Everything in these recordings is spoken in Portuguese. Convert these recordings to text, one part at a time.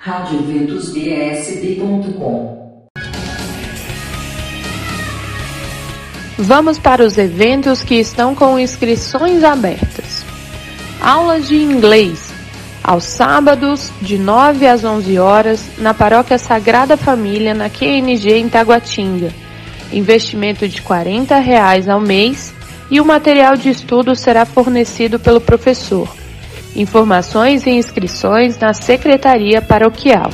radioventusbsb.com Vamos para os eventos que estão com inscrições abertas. Aulas de inglês, aos sábados, de 9 às 11 horas, na Paróquia Sagrada Família, na QNG em Taguatinga. Investimento de 40 reais ao mês e o material de estudo será fornecido pelo professor. Informações e inscrições na Secretaria Paroquial.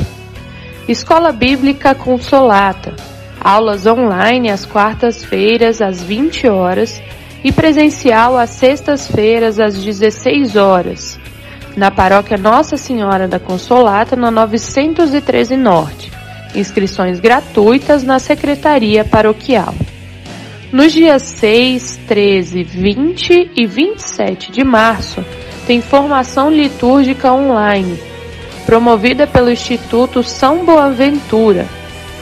Escola Bíblica Consolata. Aulas online às quartas-feiras às 20 horas e presencial às sextas-feiras às 16 horas. Na Paróquia Nossa Senhora da Consolata, na 913 Norte. Inscrições gratuitas na Secretaria Paroquial. Nos dias 6, 13, 20 e 27 de março, tem formação litúrgica online, promovida pelo Instituto São Boaventura,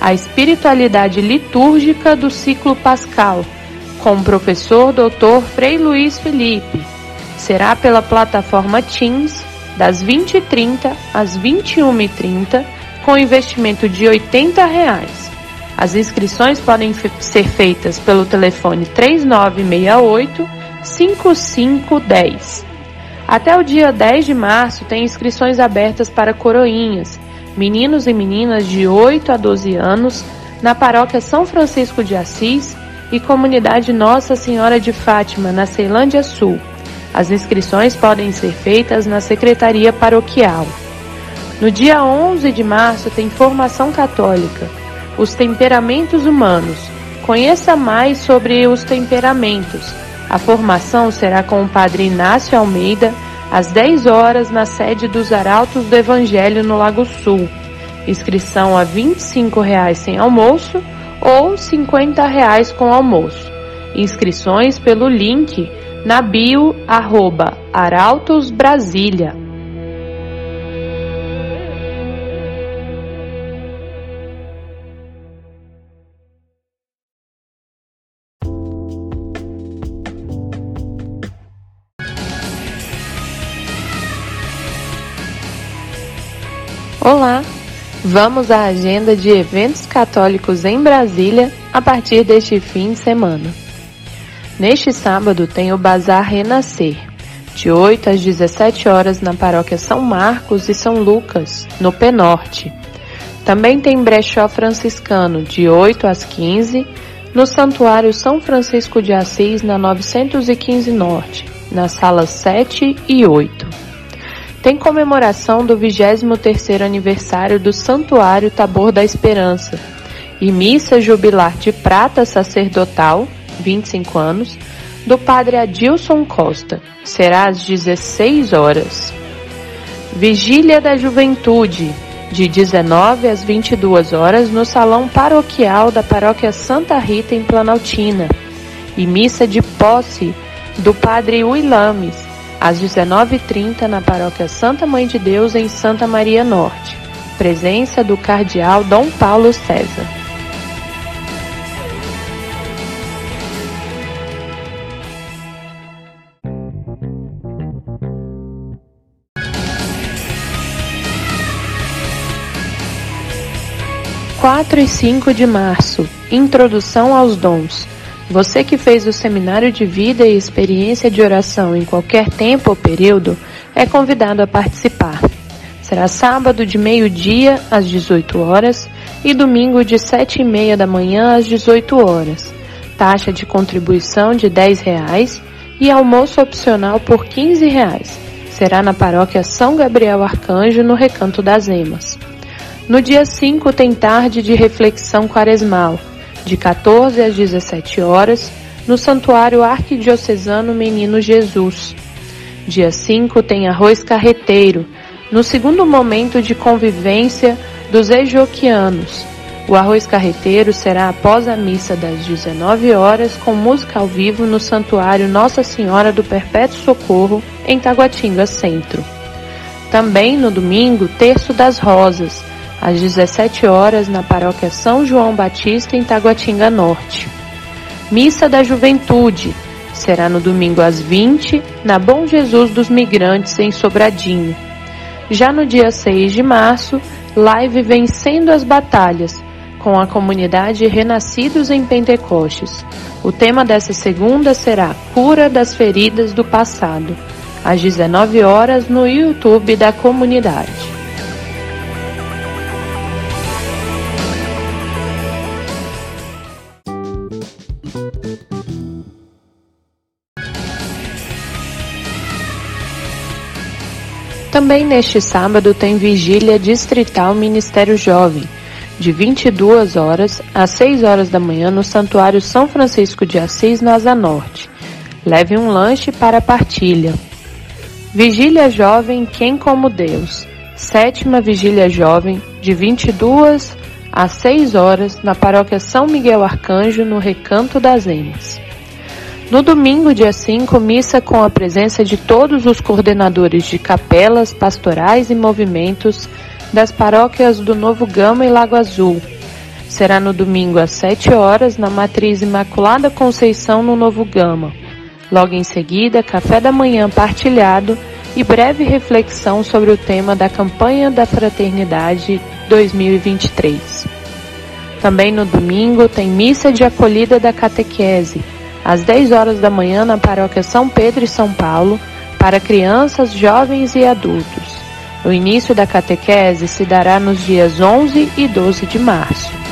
a espiritualidade litúrgica do ciclo pascal, com o professor Dr. Frei Luiz Felipe. Será pela plataforma Teams, das 20h30 às 21h30, com investimento de 80 reais. As inscrições podem ser feitas pelo telefone 3968 5510 até o dia 10 de março tem inscrições abertas para coroinhas, meninos e meninas de 8 a 12 anos, na paróquia São Francisco de Assis e comunidade Nossa Senhora de Fátima, na Ceilândia Sul. As inscrições podem ser feitas na Secretaria Paroquial. No dia 11 de março tem formação católica, os temperamentos humanos. Conheça mais sobre os temperamentos a formação será com o Padre Inácio Almeida, às 10 horas, na sede dos Arautos do Evangelho no Lago Sul. Inscrição a R$ 25,00 sem almoço ou R$ 50,00 com almoço. Inscrições pelo link na bio arroba Arautos Brasília. Olá! Vamos à agenda de eventos católicos em Brasília a partir deste fim de semana. Neste sábado tem o Bazar Renascer, de 8 às 17 horas na paróquia São Marcos e São Lucas, no Penorte. Também tem brechó franciscano, de 8 às 15, no Santuário São Francisco de Assis, na 915 Norte, nas salas 7 e 8 tem comemoração do 23º aniversário do Santuário Tabor da Esperança e missa jubilar de prata sacerdotal, 25 anos, do padre Adilson Costa. Será às 16 horas. Vigília da Juventude, de 19 às 22 horas, no Salão Paroquial da Paróquia Santa Rita, em Planaltina. E missa de posse do padre Uilames, às 19h30 na paróquia Santa Mãe de Deus, em Santa Maria Norte. Presença do cardeal Dom Paulo César. Quatro e cinco de março. Introdução aos dons. Você que fez o seminário de vida e experiência de oração em qualquer tempo ou período, é convidado a participar. Será sábado de meio-dia às 18 horas e domingo de 7 e meia da manhã às 18 horas. Taxa de contribuição de 10 reais e almoço opcional por 15 reais. Será na paróquia São Gabriel Arcanjo, no Recanto das Emas. No dia 5 tem tarde de reflexão quaresmal de 14 às 17 horas, no Santuário Arquidiocesano Menino Jesus. Dia 5 tem arroz carreteiro, no segundo momento de convivência dos ejoquianos. O arroz carreteiro será após a missa das 19 horas, com música ao vivo no Santuário Nossa Senhora do Perpétuo Socorro, em Taguatinga Centro. Também no domingo, Terço das Rosas, às 17 horas na paróquia São João Batista, em Taguatinga Norte. Missa da Juventude será no domingo às 20, na Bom Jesus dos Migrantes, em Sobradinho. Já no dia 6 de março, live Vencendo as Batalhas, com a comunidade Renascidos em Pentecostes. O tema dessa segunda será Cura das Feridas do Passado, às 19 horas no YouTube da comunidade. Também neste sábado tem vigília distrital Ministério Jovem, de 22 horas às 6 horas da manhã no Santuário São Francisco de Assis, na Asa Norte. Leve um lanche para partilha. Vigília Jovem Quem como Deus. Sétima Vigília Jovem, de 22 às 6 horas, na Paróquia São Miguel Arcanjo, no Recanto das Emas. No domingo, dia 5, missa com a presença de todos os coordenadores de capelas, pastorais e movimentos das paróquias do Novo Gama e Lago Azul. Será no domingo às 7 horas na Matriz Imaculada Conceição no Novo Gama. Logo em seguida, café da manhã partilhado e breve reflexão sobre o tema da campanha da Fraternidade 2023. Também no domingo tem missa de acolhida da catequese às 10 horas da manhã na paróquia São Pedro e São Paulo, para crianças, jovens e adultos. O início da catequese se dará nos dias 11 e 12 de março.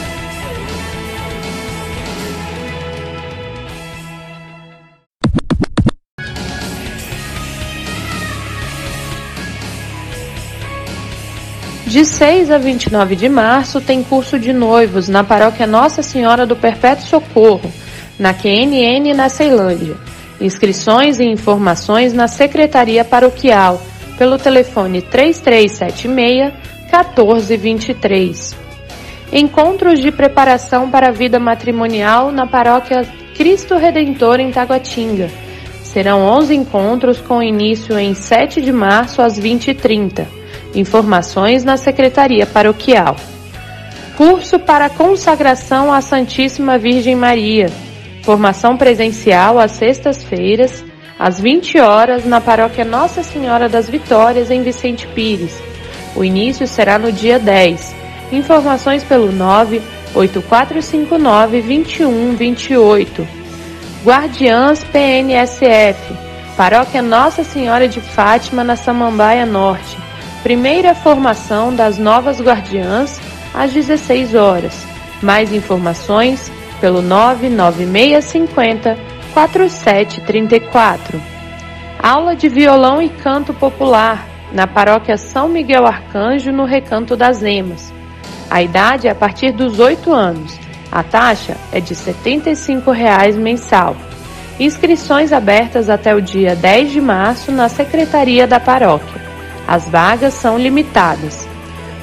De 6 a 29 de março tem curso de noivos na paróquia Nossa Senhora do Perpétuo Socorro, na QNN na Ceilândia. Inscrições e informações na Secretaria Paroquial, pelo telefone 3376 1423. Encontros de preparação para a vida matrimonial na Paróquia Cristo Redentor em Taguatinga. Serão 11 encontros com início em 7 de março às 20h30. Informações na Secretaria Paroquial. Curso para consagração à Santíssima Virgem Maria Formação presencial às sextas-feiras, às 20 horas, na paróquia Nossa Senhora das Vitórias, em Vicente Pires. O início será no dia 10. Informações pelo 98459-2128. Guardiãs PNSF. Paróquia Nossa Senhora de Fátima, na Samambaia Norte. Primeira formação das novas guardiãs, às 16 horas. Mais informações pelo 99650 4734. Aula de violão e canto popular na paróquia São Miguel Arcanjo, no Recanto das Emas. A idade é a partir dos 8 anos. A taxa é de R$ 75,00 mensal. Inscrições abertas até o dia 10 de março na Secretaria da Paróquia. As vagas são limitadas.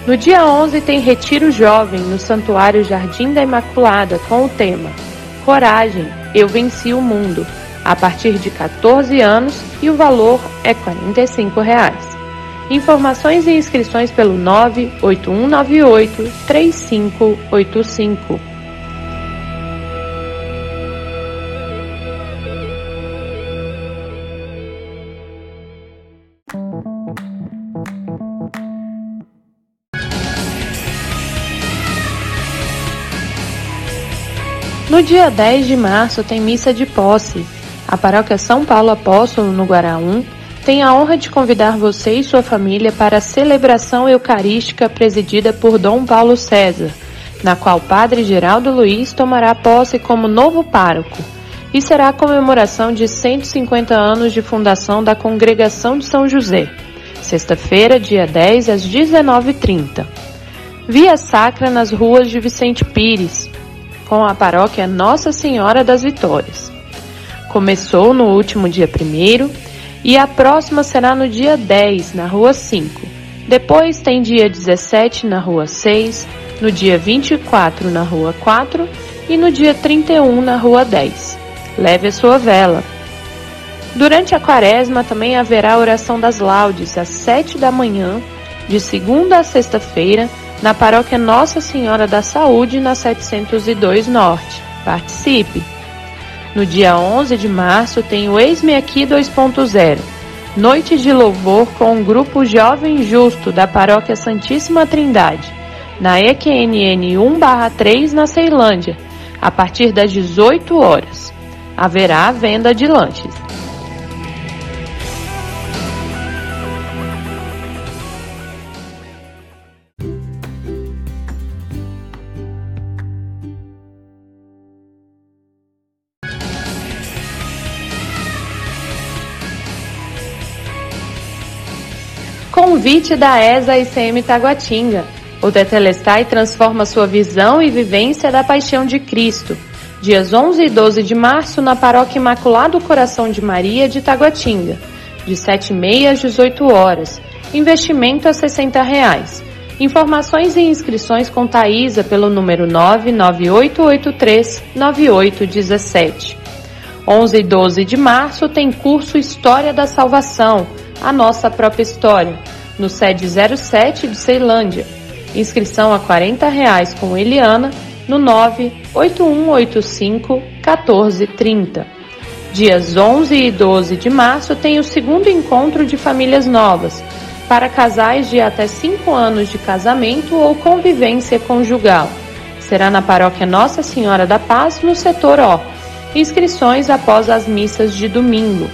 No dia 11 tem Retiro Jovem no Santuário Jardim da Imaculada com o tema Coragem, eu venci o mundo, a partir de 14 anos e o valor é 45 reais. Informações e inscrições pelo 98198 3585. No dia 10 de março tem missa de posse. A paróquia São Paulo Apóstolo, no Guaraú, tem a honra de convidar você e sua família para a celebração eucarística presidida por Dom Paulo César, na qual Padre Geraldo Luiz tomará posse como novo pároco. E será a comemoração de 150 anos de fundação da Congregação de São José. Sexta-feira, dia 10, às 19h30. Via Sacra nas ruas de Vicente Pires, com a paróquia Nossa Senhora das Vitórias. Começou no último dia 1 e a próxima será no dia 10, na Rua 5. Depois tem dia 17 na Rua 6, no dia 24 na Rua 4 e no dia 31 na Rua 10. Leve a sua vela. Durante a quaresma também haverá oração das laudes às 7 da manhã, de segunda a sexta-feira, na paróquia Nossa Senhora da Saúde, na 702 Norte. Participe! No dia 11 de março tem o Eis-me Aqui 2.0. Noite de louvor com o grupo Jovem Justo da Paróquia Santíssima Trindade, na EQNN 1/3 na Ceilândia, a partir das 18 horas. Haverá venda de lanches. Convite da ESA ICM Taguatinga. O Tetelestai transforma sua visão e vivência da paixão de Cristo. Dias 11 e 12 de março na Paróquia Imaculado Coração de Maria de Taguatinga. De 7h30 às 18 horas. Investimento a 60 reais. Informações e inscrições com Thaisa pelo número 99883-9817. 11 e 12 de março tem curso História da Salvação a nossa própria história, no SED 07 de Ceilândia. Inscrição a 40 reais com Eliana no 98185 1430. Dias 11 e 12 de março tem o segundo encontro de famílias novas, para casais de até 5 anos de casamento ou convivência conjugal. Será na paróquia Nossa Senhora da Paz, no setor O. Inscrições após as missas de domingo.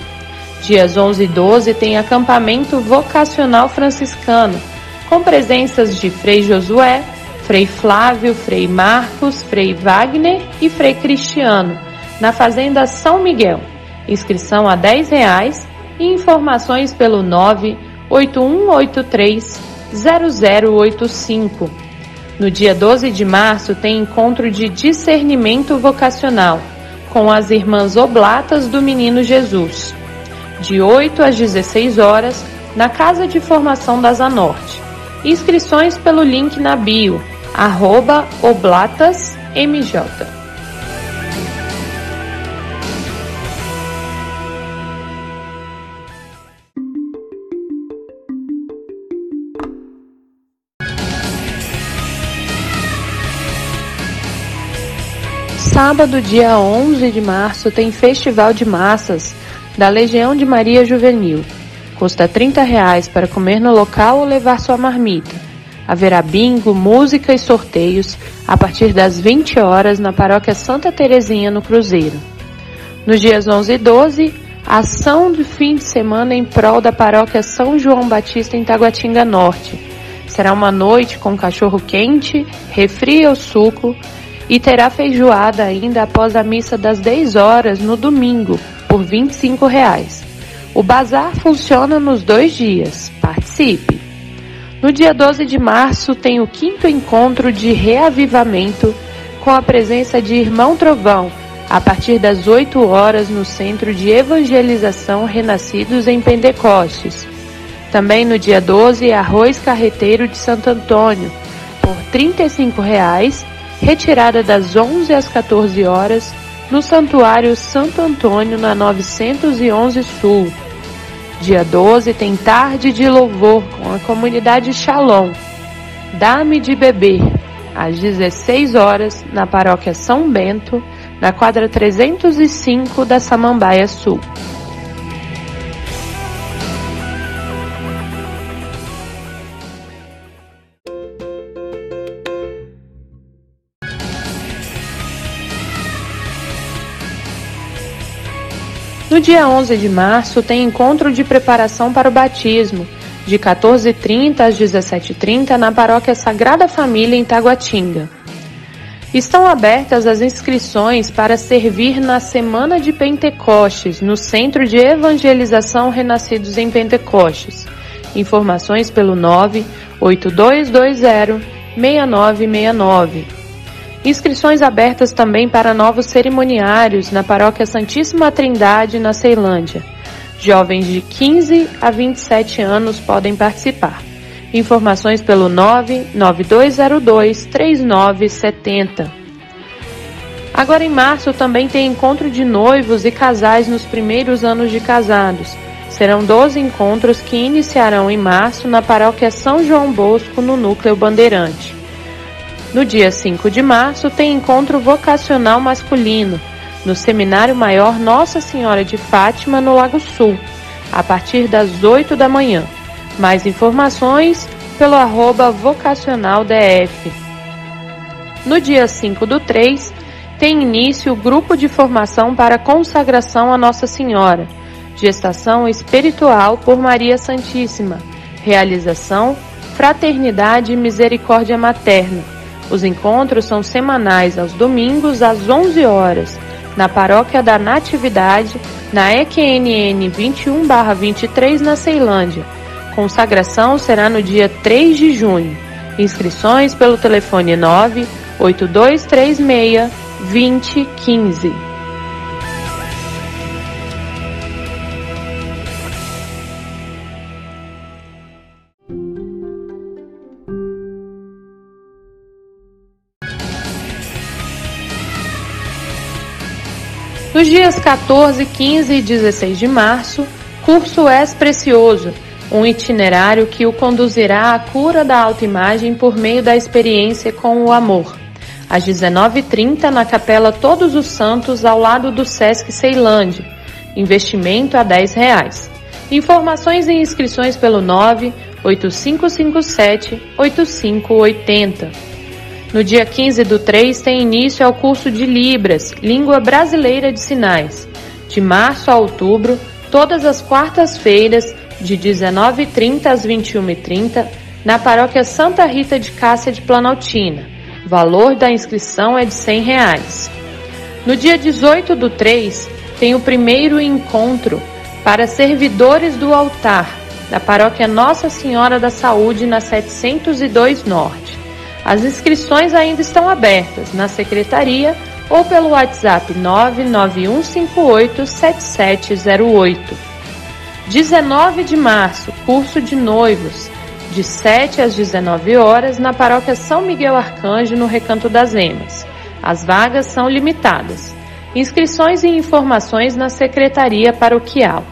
Dias 11 e 12 tem acampamento vocacional franciscano, com presenças de Frei Josué, Frei Flávio, Frei Marcos, Frei Wagner e Frei Cristiano, na Fazenda São Miguel. Inscrição a R$ reais e informações pelo 98183 0085. No dia 12 de março tem encontro de discernimento vocacional com as irmãs Oblatas do Menino Jesus de 8 às 16 horas, na Casa de Formação da Zanorte. Inscrições pelo link na bio, arroba oblatasmj. Sábado, dia 11 de março, tem Festival de Massas da Legião de Maria Juvenil. Custa 30 reais para comer no local ou levar sua marmita. Haverá bingo, música e sorteios a partir das 20 horas na Paróquia Santa Terezinha, no Cruzeiro. Nos dias 11 e 12, ação de fim de semana em prol da Paróquia São João Batista em Taguatinga Norte. Será uma noite com cachorro quente, refri ou suco e terá feijoada ainda após a missa das 10 horas no domingo, por 25 reais. O bazar funciona nos dois dias. Participe! No dia 12 de março tem o quinto encontro de reavivamento com a presença de Irmão Trovão, a partir das 8 horas no Centro de Evangelização Renascidos em Pentecostes. Também no dia 12, Arroz Carreteiro de Santo Antônio, por 35 reais, retirada das 11 às 14 horas no Santuário Santo Antônio, na 911 Sul. Dia 12 tem tarde de louvor com a comunidade Shalom. Dá-me de beber, às 16 horas, na paróquia São Bento, na quadra 305 da Samambaia Sul. No dia 11 de março tem encontro de preparação para o batismo, de 14h30 às 17h30 na Paróquia Sagrada Família em Taguatinga. Estão abertas as inscrições para servir na Semana de Pentecostes, no Centro de Evangelização Renascidos em Pentecostes. Informações pelo 98220 6969. Inscrições abertas também para novos cerimoniários na Paróquia Santíssima Trindade, na Ceilândia. Jovens de 15 a 27 anos podem participar. Informações pelo 99202 3970. Agora em março também tem encontro de noivos e casais nos primeiros anos de casados. Serão 12 encontros que iniciarão em março na Paróquia São João Bosco, no Núcleo Bandeirante. No dia 5 de março tem encontro vocacional masculino no Seminário Maior Nossa Senhora de Fátima, no Lago Sul. a partir das 8 da manhã. Mais informações pelo arroba vocacionaldf. No dia 5 do 3, tem início o grupo de formação para consagração a Nossa Senhora, gestação espiritual por Maria Santíssima, realização Fraternidade e Misericórdia Materna. Os encontros são semanais aos domingos às 11 horas, na Paróquia da Natividade, na EQNN 21/23 na Ceilândia. Consagração será no dia 3 de junho. Inscrições pelo telefone 98236 2015. Nos dias 14, 15 e 16 de março, curso És Precioso, um itinerário que o conduzirá à cura da autoimagem por meio da experiência com o amor. Às 19h30, na Capela Todos os Santos, ao lado do Sesc Ceilândia. Investimento a 10 reais. Informações e inscrições pelo 98557 8580. No dia 15 do 3 tem início ao curso de Libras, Língua Brasileira de Sinais. De março a outubro, todas as quartas-feiras, de 19h30 às 21h30, na paróquia Santa Rita de Cássia de Planaltina. Valor da inscrição é de 100 reais. No dia 18 do 3, tem o primeiro encontro para servidores do altar, da paróquia Nossa Senhora da Saúde, na 702 Norte. As inscrições ainda estão abertas na secretaria ou pelo WhatsApp 991587708. 19 de março, curso de noivos, de 7 às 19 horas, na paróquia São Miguel Arcanjo, no Recanto das Emas. As vagas são limitadas. Inscrições e informações na Secretaria Paroquial.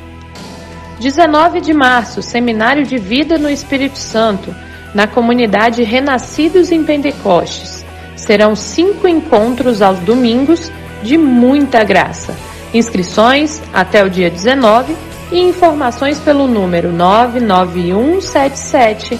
19 de março, Seminário de Vida no Espírito Santo, na comunidade Renascidos em Pentecostes. Serão cinco encontros aos domingos de muita graça. Inscrições até o dia 19 e informações pelo número 99177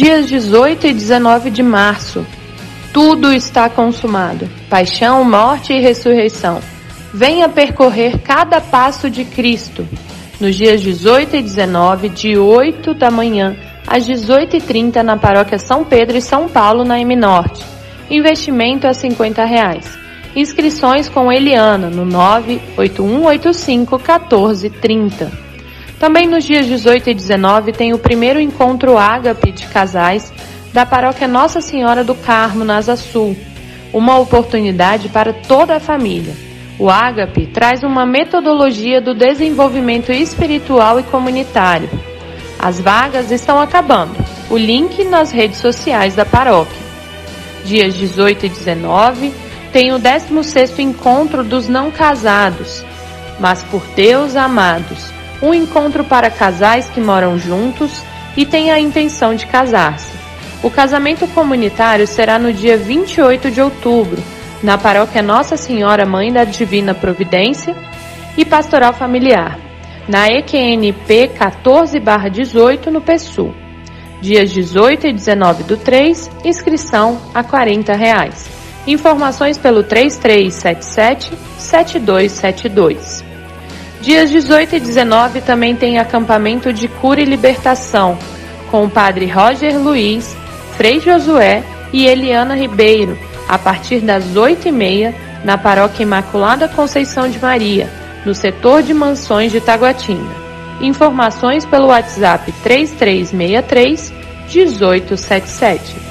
Dias 18 e 19 de março. Tudo está consumado. Paixão, morte e ressurreição venha percorrer cada passo de Cristo. Nos dias 18 e 19, de 8 da manhã às 18h30 na paróquia São Pedro e São Paulo, na M Norte. Investimento a 50 reais. Inscrições com Eliana no 98185 1430. Também nos dias 18 e 19 tem o primeiro encontro ágape de casais da paróquia Nossa Senhora do Carmo, na Asa Sul. Uma oportunidade para toda a família. O Ágape traz uma metodologia do desenvolvimento espiritual e comunitário. As vagas estão acabando. O link nas redes sociais da paróquia. Dias 18 e 19 tem o 16º encontro dos não casados, mas por Deus amados. Um encontro para casais que moram juntos e têm a intenção de casar-se. O casamento comunitário será no dia 28 de outubro na paróquia Nossa Senhora Mãe da Divina Providência e Pastoral Familiar, na EQNP 14-18 no PSU. Dias 18 e 19 do 3, inscrição a 40 reais. Informações pelo 3377-7272. Dias 18 e 19 também tem acampamento de cura e libertação, com o padre Roger Luiz, Frei Josué e Eliana Ribeiro, a partir das 8h30 na Paróquia Imaculada Conceição de Maria, no setor de mansões de Taguatinga. Informações pelo WhatsApp 3363 1877.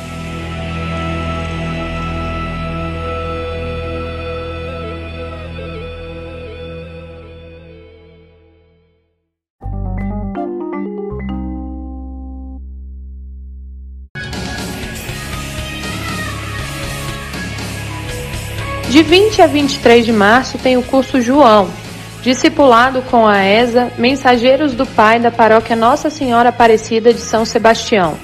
De 20 a 23 de março tem o curso João, discipulado com a ESA Mensageiros do Pai da Paróquia Nossa Senhora Aparecida de São Sebastião.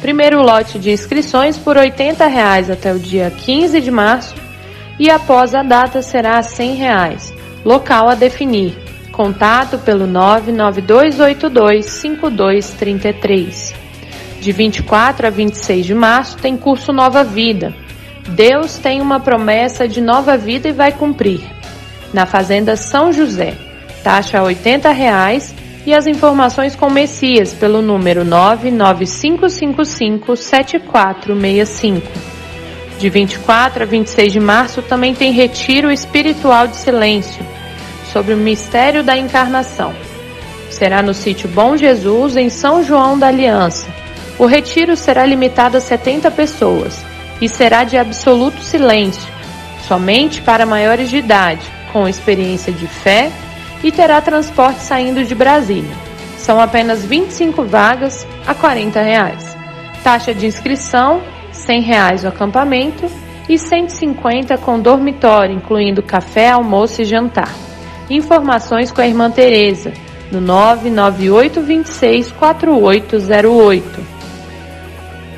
Primeiro lote de inscrições por 80 reais até o dia 15 de março e após a data será 100 reais. Local a definir. Contato pelo 992825233. De 24 a 26 de março tem curso Nova Vida Deus tem uma promessa de nova vida e vai cumprir. Na Fazenda São José, taxa 80 reais, e as informações com Messias pelo número 995557465. De 24 a 26 de março também tem Retiro Espiritual de Silêncio, sobre o mistério da encarnação. Será no sítio Bom Jesus, em São João da Aliança. O retiro será limitado a 70 pessoas e será de absoluto silêncio, somente para maiores de idade, com experiência de fé e terá transporte saindo de Brasília. São apenas 25 vagas a 40 reais. Taxa de inscrição, 100 reais o acampamento e 150 com dormitório, incluindo café, almoço e jantar. Informações com a irmã Teresa no 998 26 4808.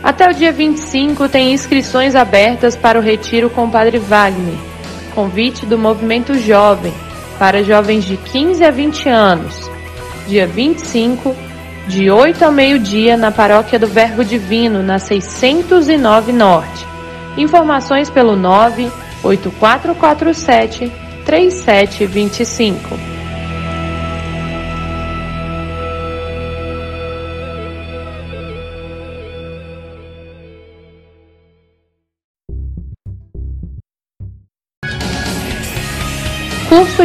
Até o dia 25 tem inscrições abertas para o retiro com o Padre Wagner. Convite do Movimento Jovem para jovens de 15 a 20 anos. Dia 25, de 8 ao meio-dia, na Paróquia do Verbo Divino, na 609 Norte. Informações pelo 98447 3725.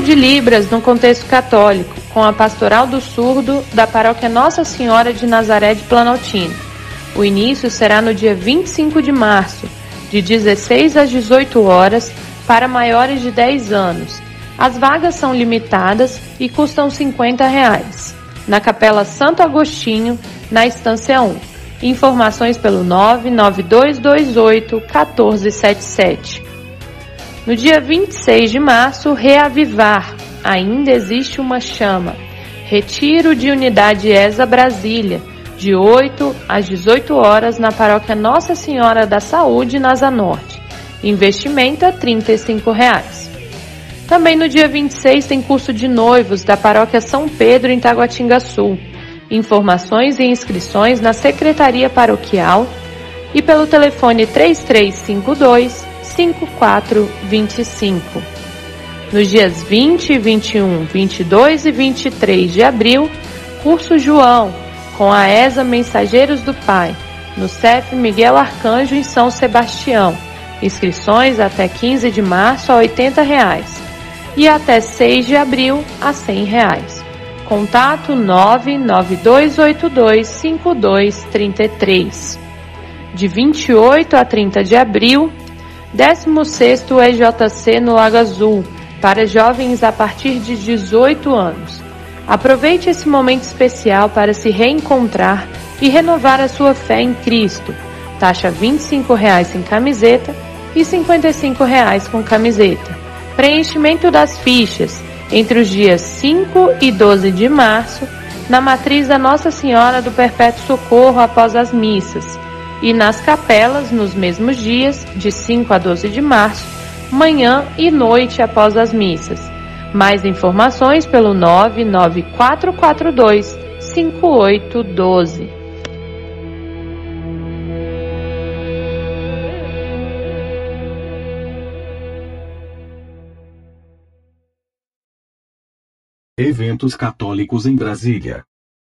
De Libras no contexto católico, com a Pastoral do Surdo da Paróquia Nossa Senhora de Nazaré de Planaltina. O início será no dia 25 de março, de 16 às 18 horas, para maiores de 10 anos. As vagas são limitadas e custam 50 reais. Na Capela Santo Agostinho, na Estância 1. Informações pelo 99228 1477. No dia 26 de março, reavivar. Ainda existe uma chama. Retiro de Unidade ESA Brasília, de 8 às 18 horas na paróquia Nossa Senhora da Saúde, na Zanorte. Investimento é 35 reais. Também no dia 26 tem curso de noivos da paróquia São Pedro, em Taguatinga Sul. Informações e inscrições na Secretaria Paroquial e pelo telefone 3352 5425. Nos dias 20, 21, 22 e 23 de abril, curso João, com a ESA Mensageiros do Pai, no CEF Miguel Arcanjo em São Sebastião. Inscrições até 15 de março a 80 reais, e até 6 de abril a 100 reais. Contato 992825233. De 28 a 30 de abril, 16º EJC no Lago Azul, para jovens a partir de 18 anos. Aproveite esse momento especial para se reencontrar e renovar a sua fé em Cristo. Taxa R$ 25,00 sem camiseta e R$ 55,00 com camiseta. Preenchimento das fichas entre os dias 5 e 12 de março, na matriz da Nossa Senhora do Perpétuo Socorro após as missas e nas capelas nos mesmos dias, de 5 a 12 de março, manhã e noite após as missas. Mais informações pelo 99442 5812. Eventos católicos em Brasília.